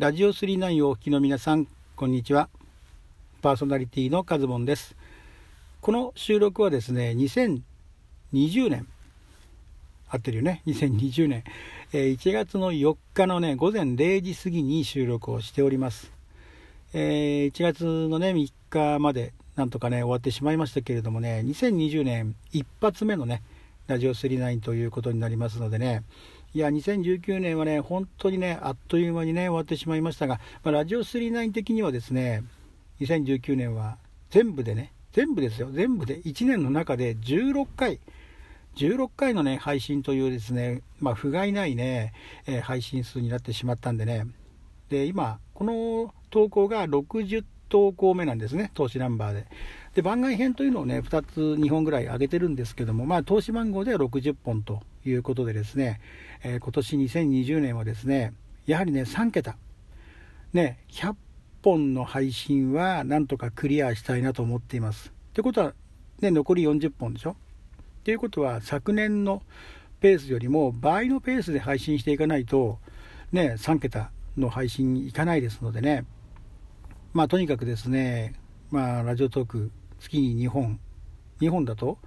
ラジオ39をお聞きの皆さん、こんにちは。パーソナリティのカズボンです。この収録はですね、2020年、合ってるよね、2020年、えー、1月の4日のね、午前0時過ぎに収録をしております。えー、1月のね、3日まで、なんとかね、終わってしまいましたけれどもね、2020年一発目のね、ラジオ39ということになりますのでね、いや、2019年はね、本当にね、あっという間にね、終わってしまいましたが、まあ、ラジオ39的にはですね、2019年は全部でね、全部ですよ、全部で1年の中で16回、16回のね、配信というですね、まあ、不甲斐ないね、えー、配信数になってしまったんでね、で、今、この投稿が60投稿目なんですね、投資ナンバーで。で、番外編というのをね、2つ、2本ぐらい上げてるんですけども、まあ、投資番号では60本ということでですね、えー、今年2020年はですね、やはりね、3桁、ね、100本の配信はなんとかクリアしたいなと思っています。ってことは、ね、残り40本でしょ。っていうことは、昨年のペースよりも倍のペースで配信していかないと、ね、3桁の配信いかないですのでね、まあ、とにかくですね、まあ、ラジオトーク、月に2本、2本だと、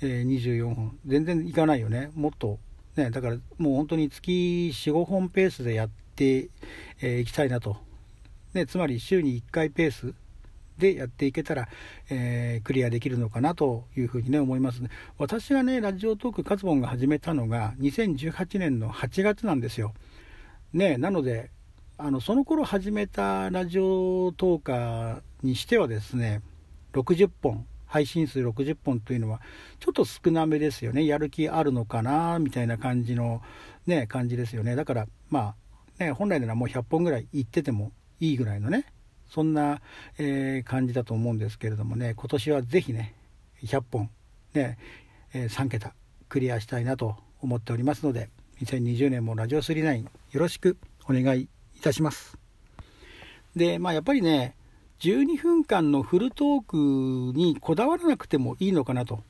えー、24本、全然いかないよね、もっと。ね、だからもう本当に月4、5本ペースでやってい、えー、きたいなと、ね、つまり週に1回ペースでやっていけたら、えー、クリアできるのかなというふうにね思いますね。私がね、ラジオトークカツボンが始めたのが2018年の8月なんですよ。ね、なので、あのその頃始めたラジオトーカーにしてはですね、60本配信数60本というのはちょっと少なめですよね。やる気あるのかなみたいな感じのね感じですよね。だからまあね本来ならもう100本ぐらい行っててもいいぐらいのねそんな、えー、感じだと思うんですけれどもね。今年は是非ね100本ね、えー、3桁クリアしたいなと思っておりますので2020年もラジオ39よろしくお願いいたします。でまあやっぱりね12分間のフルトークにこだわらなくてもいいのかなと。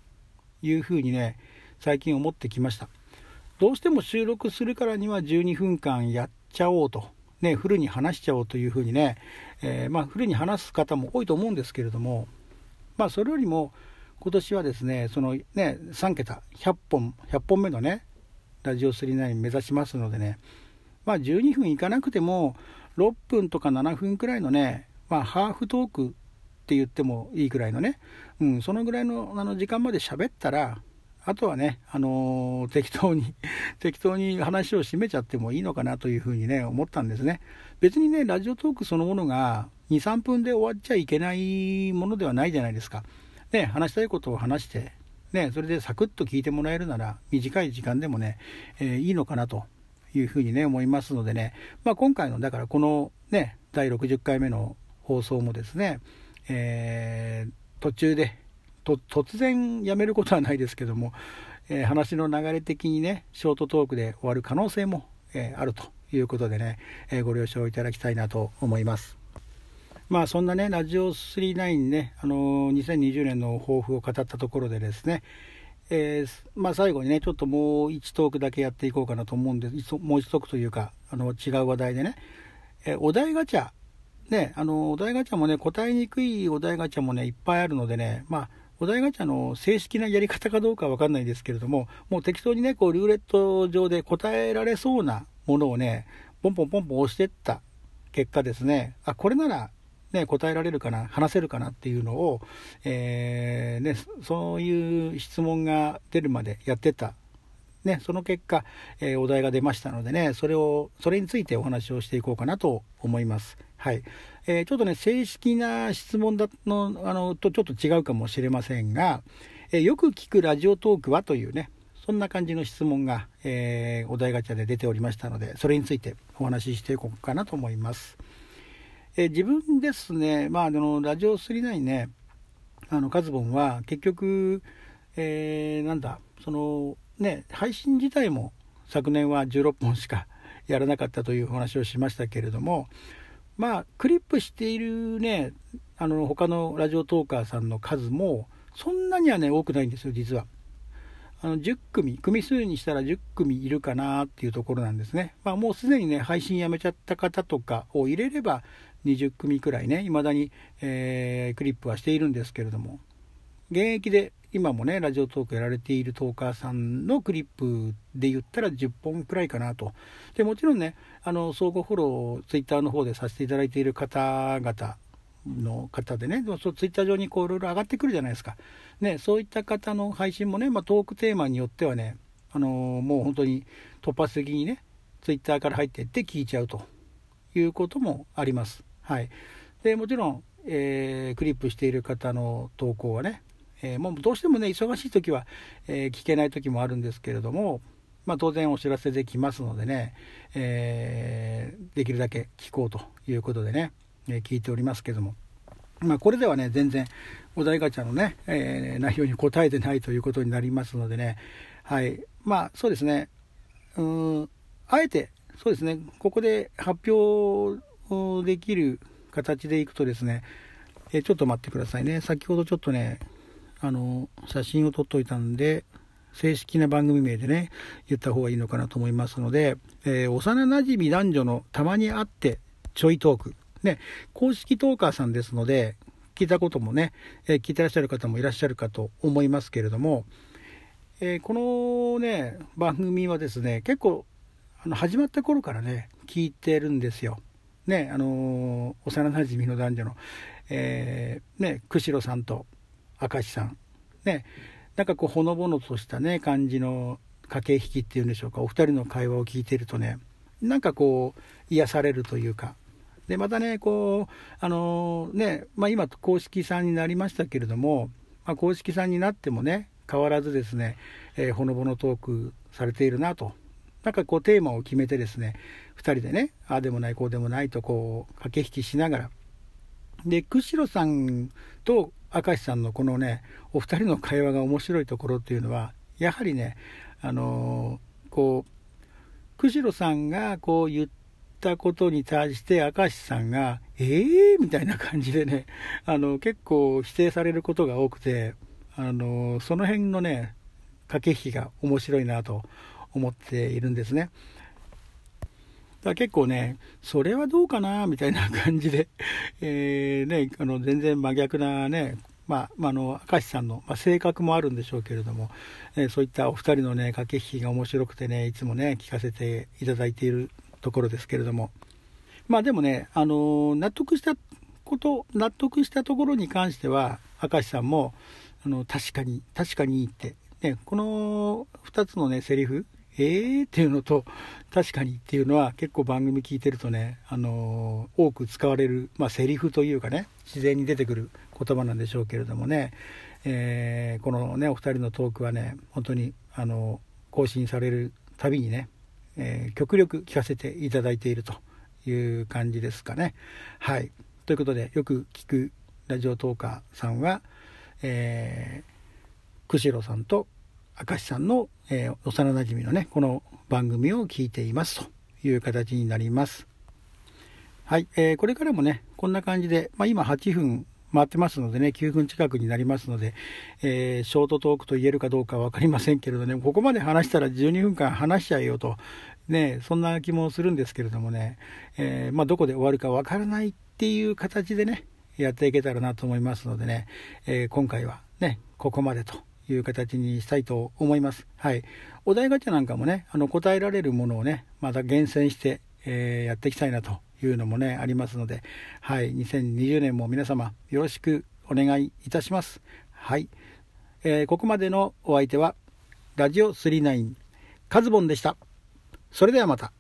いうふうにね、最近思ってきました。どうしても収録するからには12分間やっちゃおうと、ね、フルに話しちゃおうというふうにね、えー、まあ、フルに話す方も多いと思うんですけれども、まあ、それよりも、今年はですね、そのね、3桁、100本、100本目のね、ラジオ39目指しますのでね、まあ、12分いかなくても、6分とか7分くらいのね、まあ、ハーフトークって言ってもいいくらいのね、うん、そのぐらいのあの時間まで喋ったら、あとはね、あのー、適当に 適当に話を締めちゃってもいいのかなというふうにね、思ったんですね。別にね、ラジオトークそのものが2、3分で終わっちゃいけないものではないじゃないですか。ね、話したいことを話して、ね、それでサクッと聞いてもらえるなら、短い時間でもね、えー、いいのかなというふうにね、思いますのでね、まあ、今回の、だからこのね、第60回目の放送もですね、えー、途中で突然やめることはないですけども、えー、話の流れ的にねショートトークで終わる可能性も、えー、あるということでね、えご了承いただきたいなと思います。まあそんなね、ラジオ39ね、あのー、2020年の抱負を語ったところでですね、えー、まあ、最後にね、ちょっともう1トークだけやっていこうかなと思うんです、もう1トークというか、あの違う話題でね、え、お題ガチャね、あの、お題ガチャもね、答えにくいお題ガチャもね、いっぱいあるのでね、まあ、お題ガチャの正式なやり方かどうかわかんないんですけれども、もう適当にね、こう、ルーレット上で答えられそうなものをね、ポンポンポンポン押してった結果ですね、あ、これなら、ね、答えられるかな、話せるかなっていうのを、えー、ね、そういう質問が出るまでやってたね、その結果、えー、お題が出ましたのでね、それを、それについてお話をしていこうかなと思います。はい。えー、ちょっとね、正式な質問だの、あの、とちょっと違うかもしれませんが、えー、よく聞くラジオトークはというね、そんな感じの質問が、えお題ガチャで出ておりましたので、それについてお話ししていこうかなと思います。え自分ですね、まあ、あの、ラジオ39ね、あの、カズボンは結局、えなんだ、その、ね、配信自体も昨年は16本しかやらなかったというお話をしましたけれども、まあ、クリップしているね、あの、他のラジオトーカーさんの数も、そんなにはね、多くないんですよ、実は。あの10組、組数にしたら10組いるかなっていうところなんですね。まあ、もうすでにね、配信やめちゃった方とかを入れれば20組くらいね、未だに、えー、クリップはしているんですけれども、現役で今もね、ラジオトークやられているトーカーさんのクリップで言ったら10本くらいかなと。で、もちろんね、あの、相互フォロー、をツイッターの方でさせていただいている方々、の方でね、そうツイッター上にこういろいろ上がってくるじゃないですか。ね、そういった方の配信もね、まあ、トークテーマによってはね、あのー、もう本当に突発的にね、ツイッターから入っていって聞いちゃうということもあります。はい。で、もちろん、えー、クリップしている方の投稿はね、えー、もうどうしてもね、忙しい時は、え聞けない時もあるんですけれども、まあ、当然お知らせできますのでね、えできるだけ聞こうということでね、え聞いておりますけども。まあ、これではね、全然お題ガチャのね、え、内容に答えてないということになりますのでね、はい、まあそうですね、うん、あえて、そうですね、ここで発表できる形でいくとですね、え、ちょっと待ってくださいね、先ほどちょっとね、あの写真を撮っといたんで、正式な番組名でね、言った方がいいのかなと思いますので、えー、幼なじみ男女のたまに会ってちょいトーク、ね、公式トーカーさんですので、聞いたこともね、えー、聞いてらっしゃる方もいらっしゃるかと思いますけれども、えー、このね、番組はですね、結構、あの始まった頃からね、聞いてるんですよ。ね、あのー、幼なじみの男女の、え、ね、釧路さんと明石さん、ね、なんかこう、ほのぼのとしたね、感じの駆け引きっていうんでしょうか、お二人の会話を聞いてるとね、なんかこう、癒されるというか、で、またね、こう、あのね、まあ、今、公式さんになりましたけれども、まあ、公式さんになってもね、変わらずですね、えー、ほのぼのトークされているなと。なんかこうテーマを決めてですね、2人でね、ああでもない、こうでもないとこう駆け引きしながら。で、釧路さんと明石さんのこのね、お二人の会話が面白いところっていうのは、やはりね、あのー、こう、釧路さんがこう言ったことに対して明石さんが、ええー、みたいな感じでね、あの、結構否定されることが多くて、あの、その辺のね、駆け引きが面白いなと思っているんですね。だ結構ね、それはどうかな、みたいな感じで、えー、ね、あの、全然真逆なね、まあ、まあ、の、明石さんの、まあ、性格もあるんでしょうけれども、えー、そういったお二人のね、駆け引きが面白くてね、いつもね、聞かせていただいているところですけれども、まあでもね、あの納得したこと、納得したところに関しては、明石さんも、あの確かに、確かにって、ね、この2つのね、セリフ、えーっていうのと、確かにっていうのは結構番組聞いてるとね、あの多く使われる、まあ、セリフというかね、自然に出てくる言葉なんでしょうけれどもね、えー、このね、お二人のトークはね、本当に、あの更新されるたびにね、えー、極力聞かせていただいているという感じですかね。はい。ということで、よく聞くラジオトーカーさんは、えー、釧路さんと明石さんの、えー、幼なじみのね、この番組を聞いていますという形になります。はい、えー、これからもね、こんな感じで、まあ、今8分回ってますのでね、9分近くになりますので、えー、ショートトークと言えるかどうか分かりませんけれどね、ここまで話したら12分間話しちゃえよと、ね、そんな気もするんですけれどもね、えー、まあ、どこで終わるか分からないっていう形でね、やっていけたらなと思いますのでね、えー、今回はね、ここまでという形にしたいと思います。はい。お題ガチャなんかもね、あの答えられるものをね、また厳選して、えー、やっていきたいなというのもね、ありますので、はい、2020年も皆様よろしくお願いいたします。はい、えー、ここまでのお相手は、ラジオ39カズボンでした。それではまた。